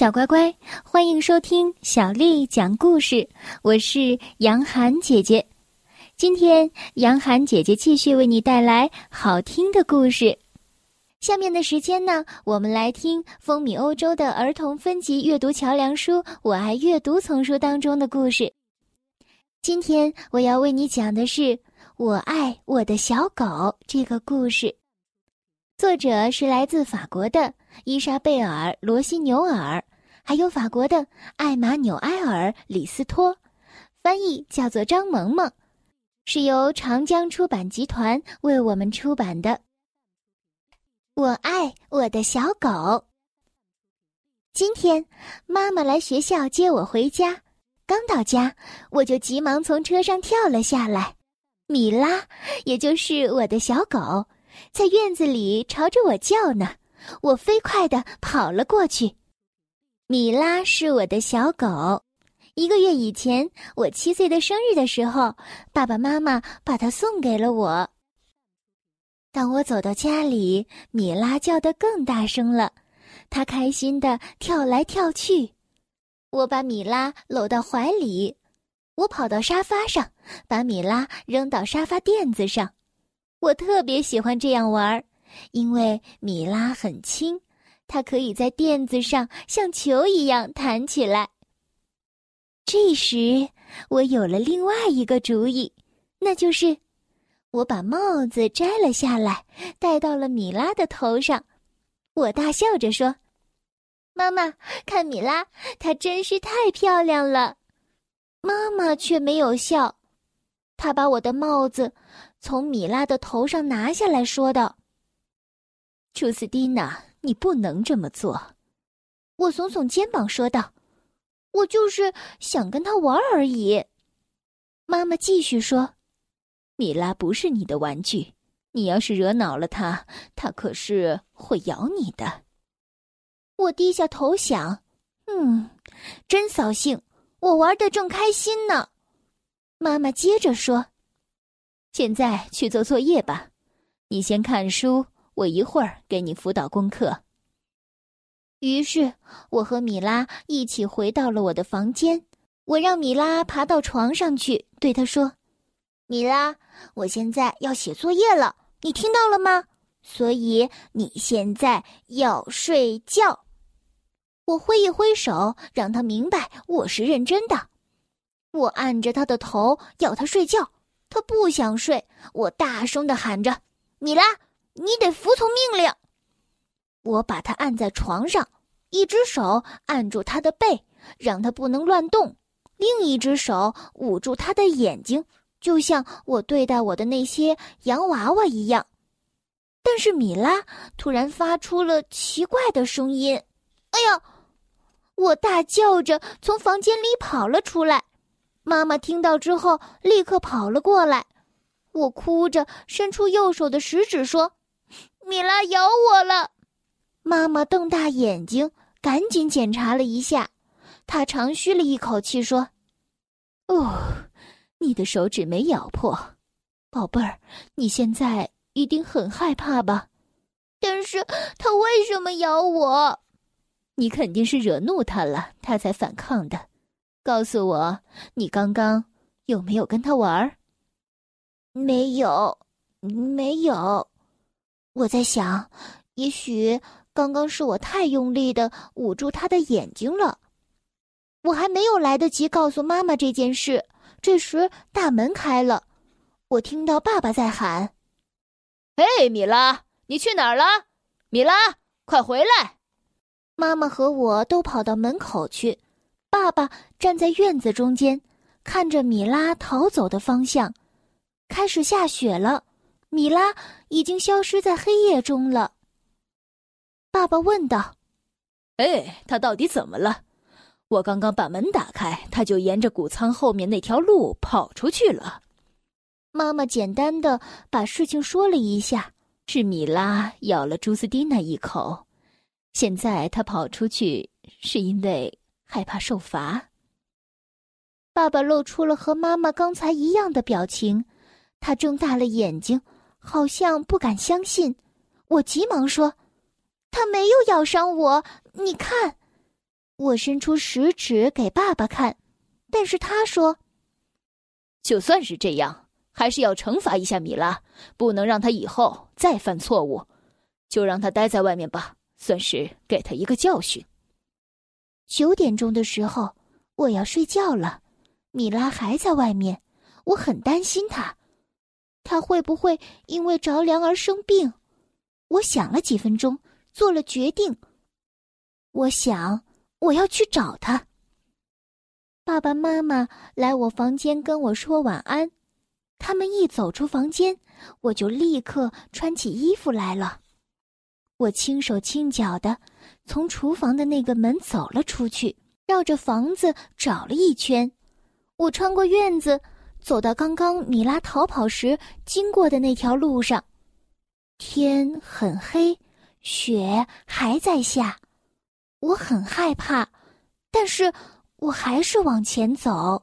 小乖乖，欢迎收听小丽讲故事。我是杨涵姐姐，今天杨涵姐姐继续为你带来好听的故事。下面的时间呢，我们来听风靡欧洲的儿童分级阅读桥梁书《我爱阅读》丛书当中的故事。今天我要为你讲的是《我爱我的小狗》这个故事，作者是来自法国的。伊莎贝尔·罗西纽尔，还有法国的艾玛纽埃尔·李斯托，翻译叫做张萌萌，是由长江出版集团为我们出版的。我爱我的小狗。今天妈妈来学校接我回家，刚到家我就急忙从车上跳了下来。米拉，也就是我的小狗，在院子里朝着我叫呢。我飞快地跑了过去。米拉是我的小狗，一个月以前，我七岁的生日的时候，爸爸妈妈把它送给了我。当我走到家里，米拉叫得更大声了，它开心地跳来跳去。我把米拉搂到怀里，我跑到沙发上，把米拉扔到沙发垫子上。我特别喜欢这样玩儿。因为米拉很轻，它可以在垫子上像球一样弹起来。这时，我有了另外一个主意，那就是我把帽子摘了下来，戴到了米拉的头上。我大笑着说：“妈妈，看米拉，她真是太漂亮了。”妈妈却没有笑，她把我的帽子从米拉的头上拿下来说道。朱斯蒂娜，你不能这么做。我耸耸肩膀说道：“我就是想跟他玩而已。”妈妈继续说：“米拉不是你的玩具，你要是惹恼了他，他可是会咬你的。”我低下头想：“嗯，真扫兴，我玩的正开心呢。”妈妈接着说：“现在去做作业吧，你先看书。”我一会儿给你辅导功课。于是，我和米拉一起回到了我的房间。我让米拉爬到床上去，对她说：“米拉，我现在要写作业了，你听到了吗？所以你现在要睡觉。”我挥一挥手，让他明白我是认真的。我按着他的头，要他睡觉。他不想睡，我大声的喊着：“米拉！”你得服从命令。我把他按在床上，一只手按住他的背，让他不能乱动；另一只手捂住他的眼睛，就像我对待我的那些洋娃娃一样。但是米拉突然发出了奇怪的声音：“哎呀！”我大叫着从房间里跑了出来。妈妈听到之后，立刻跑了过来。我哭着伸出右手的食指说。米拉咬我了，妈妈瞪大眼睛，赶紧检查了一下。她长吁了一口气，说：“哦，你的手指没咬破，宝贝儿，你现在一定很害怕吧？但是他为什么咬我？你肯定是惹怒他了，他才反抗的。告诉我，你刚刚有没有跟他玩？没有，没有。”我在想，也许刚刚是我太用力的捂住他的眼睛了。我还没有来得及告诉妈妈这件事，这时大门开了，我听到爸爸在喊：“嘿，米拉，你去哪儿了？米拉，快回来！”妈妈和我都跑到门口去，爸爸站在院子中间，看着米拉逃走的方向。开始下雪了。米拉已经消失在黑夜中了。爸爸问道：“哎，他到底怎么了？我刚刚把门打开，他就沿着谷仓后面那条路跑出去了。”妈妈简单的把事情说了一下：是米拉咬了朱斯蒂娜一口，现在他跑出去是因为害怕受罚。爸爸露出了和妈妈刚才一样的表情，他睁大了眼睛。好像不敢相信，我急忙说：“他没有咬伤我，你看。”我伸出食指给爸爸看，但是他说：“就算是这样，还是要惩罚一下米拉，不能让他以后再犯错误，就让他待在外面吧，算是给他一个教训。”九点钟的时候，我要睡觉了，米拉还在外面，我很担心她，他会不会因为着凉而生病？我想了几分钟，做了决定。我想。我要去找他。爸爸妈妈来我房间跟我说晚安，他们一走出房间，我就立刻穿起衣服来了。我轻手轻脚的从厨房的那个门走了出去，绕着房子找了一圈。我穿过院子，走到刚刚米拉逃跑时经过的那条路上。天很黑，雪还在下。我很害怕，但是我还是往前走。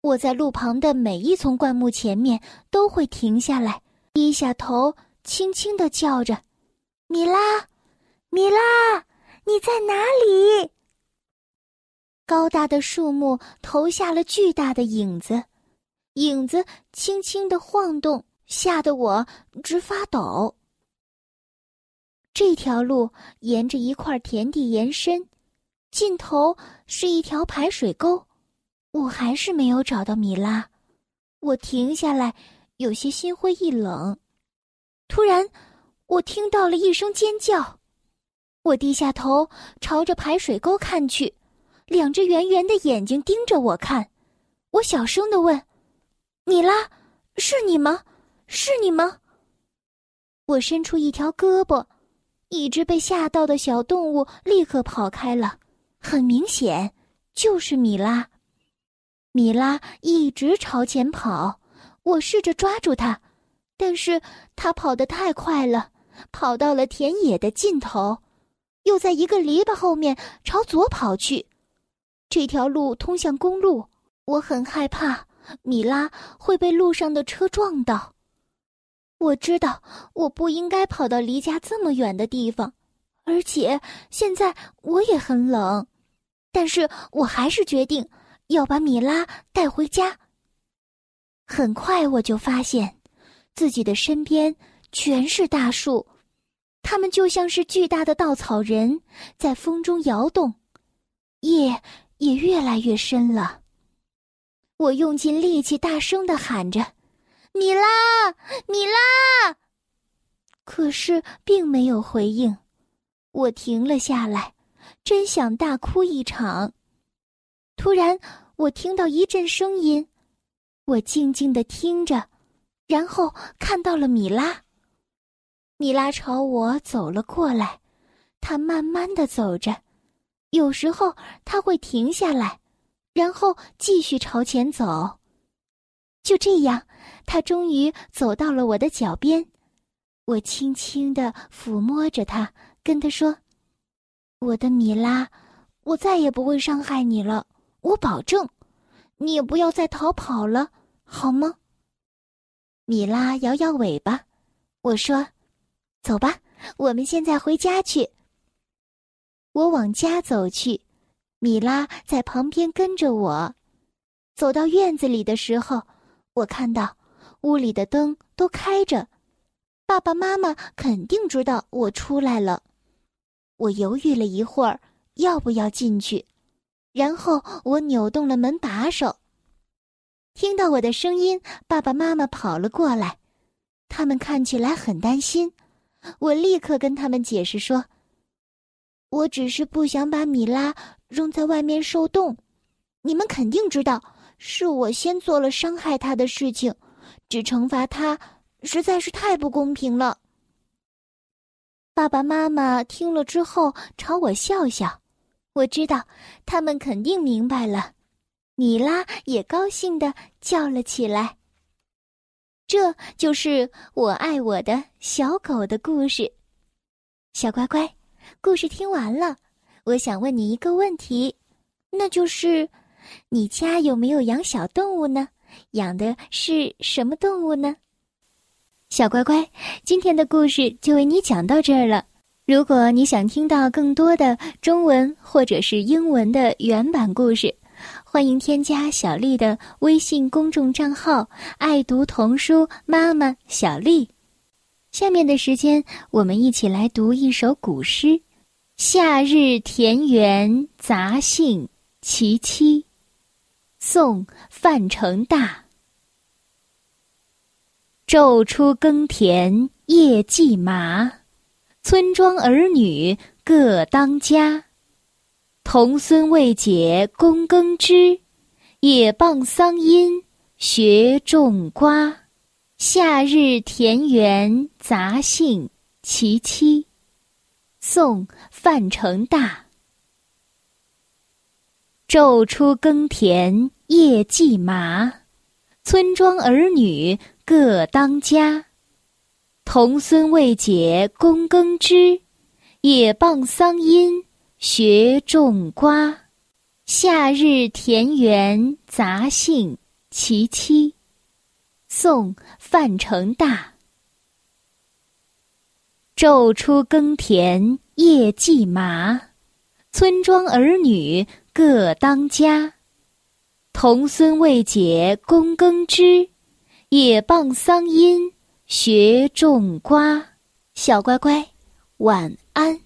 我在路旁的每一丛灌木前面都会停下来，低下头，轻轻的叫着：“米拉，米拉，你在哪里？”高大的树木投下了巨大的影子，影子轻轻的晃动，吓得我直发抖。这条路沿着一块田地延伸，尽头是一条排水沟。我还是没有找到米拉，我停下来，有些心灰意冷。突然，我听到了一声尖叫，我低下头朝着排水沟看去，两只圆圆的眼睛盯着我看。我小声的问：“米拉，是你吗？是你吗？”我伸出一条胳膊。一只被吓到的小动物立刻跑开了，很明显就是米拉。米拉一直朝前跑，我试着抓住它，但是它跑得太快了，跑到了田野的尽头，又在一个篱笆后面朝左跑去。这条路通向公路，我很害怕米拉会被路上的车撞到。我知道我不应该跑到离家这么远的地方，而且现在我也很冷，但是我还是决定要把米拉带回家。很快我就发现，自己的身边全是大树，它们就像是巨大的稻草人，在风中摇动，夜也越来越深了。我用尽力气，大声的喊着。米拉，米拉。可是并没有回应，我停了下来，真想大哭一场。突然，我听到一阵声音，我静静的听着，然后看到了米拉。米拉朝我走了过来，她慢慢的走着，有时候它会停下来，然后继续朝前走。就这样。他终于走到了我的脚边，我轻轻的抚摸着他，跟他说：“我的米拉，我再也不会伤害你了，我保证。你也不要再逃跑了，好吗？”米拉摇摇尾巴，我说：“走吧，我们现在回家去。”我往家走去，米拉在旁边跟着我。走到院子里的时候，我看到。屋里的灯都开着，爸爸妈妈肯定知道我出来了。我犹豫了一会儿，要不要进去？然后我扭动了门把手。听到我的声音，爸爸妈妈跑了过来，他们看起来很担心。我立刻跟他们解释说：“我只是不想把米拉扔在外面受冻。你们肯定知道，是我先做了伤害他的事情。”只惩罚他，实在是太不公平了。爸爸妈妈听了之后朝我笑笑，我知道他们肯定明白了。米拉也高兴的叫了起来。这就是我爱我的小狗的故事。小乖乖，故事听完了，我想问你一个问题，那就是，你家有没有养小动物呢？养的是什么动物呢？小乖乖，今天的故事就为你讲到这儿了。如果你想听到更多的中文或者是英文的原版故事，欢迎添加小丽的微信公众账号“爱读童书妈妈小丽”。下面的时间，我们一起来读一首古诗《夏日田园杂兴·其七》，宋·范成大。昼出耕田夜绩麻。村庄儿女各当家，童孙未解供耕织，也傍桑阴学种瓜。夏日田园杂兴·其七，宋·范成大。昼出耕田夜绩麻，村庄儿女各当家。童孙未解供耕织，也傍桑阴学种瓜。夏日田园杂兴·其七，宋·范成大。昼出耕田夜绩麻，村庄儿女各当家。童孙未解供耕织，也傍桑阴。学种瓜，小乖乖，晚安。